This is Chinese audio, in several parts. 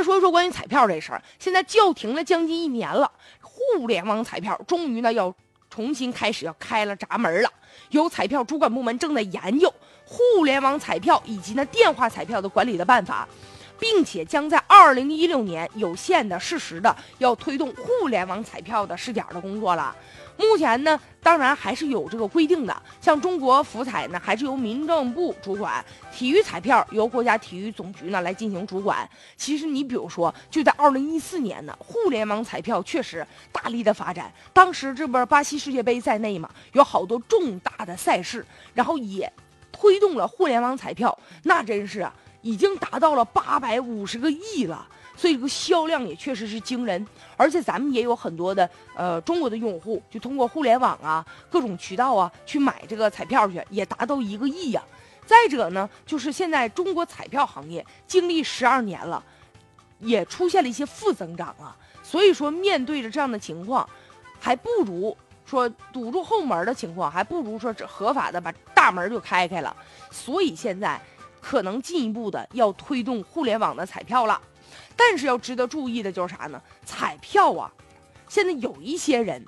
再说一说关于彩票这事儿，现在叫停了将近一年了，互联网彩票终于呢要重新开始要开了闸门了。有彩票主管部门正在研究互联网彩票以及呢电话彩票的管理的办法。并且将在二零一六年有限的、适时的要推动互联网彩票的试点的工作了。目前呢，当然还是有这个规定的，像中国福彩呢，还是由民政部主管；体育彩票由国家体育总局呢来进行主管。其实你比如说，就在二零一四年呢，互联网彩票确实大力的发展。当时这不巴西世界杯在内嘛，有好多重大的赛事，然后也推动了互联网彩票，那真是啊。已经达到了八百五十个亿了，所以这个销量也确实是惊人。而且咱们也有很多的呃中国的用户，就通过互联网啊各种渠道啊去买这个彩票去，也达到一个亿呀。再者呢，就是现在中国彩票行业经历十二年了，也出现了一些负增长啊。所以说，面对着这样的情况，还不如说堵住后门的情况，还不如说这合法的把大门就开开了。所以现在。可能进一步的要推动互联网的彩票了，但是要值得注意的就是啥呢？彩票啊，现在有一些人，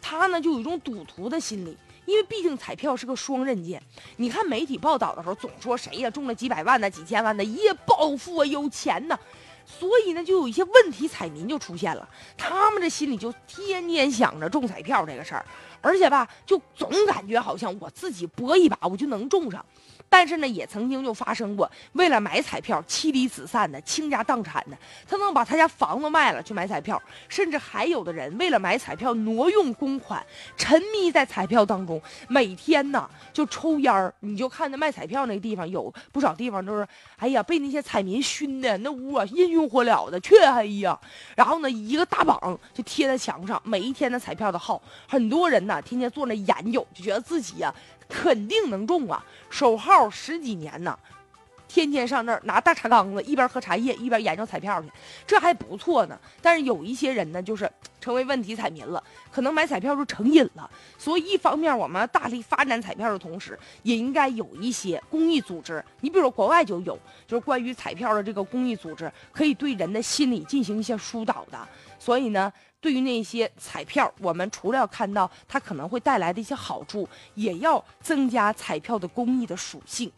他呢就有一种赌徒的心理，因为毕竟彩票是个双刃剑。你看媒体报道的时候，总说谁呀中了几百万的、几千万的，一夜暴富啊，有钱呢。所以呢，就有一些问题彩民就出现了，他们这心里就天天想着中彩票这个事儿，而且吧，就总感觉好像我自己搏一把，我就能中上。但是呢，也曾经就发生过，为了买彩票妻离子散的、倾家荡产的，他能把他家房子卖了去买彩票，甚至还有的人为了买彩票挪用公款，沉迷在彩票当中，每天呢就抽烟儿。你就看那卖彩票那个地方，有不少地方都是，哎呀，被那些彩民熏的那屋啊，阴云火燎的，黢黑呀。然后呢，一个大榜就贴在墙上，每一天的彩票的号，很多人呢天天坐那研究，就觉得自己呀。肯定能中啊！守号十几年呢，天天上那儿拿大茶缸子，一边喝茶叶一边研究彩票去，这还不错呢。但是有一些人呢，就是成为问题彩民了，可能买彩票就成瘾了。所以一方面我们大力发展彩票的同时，也应该有一些公益组织。你比如说国外就有，就是关于彩票的这个公益组织，可以对人的心理进行一些疏导的。所以呢。对于那些彩票，我们除了要看到它可能会带来的一些好处，也要增加彩票的公益的属性。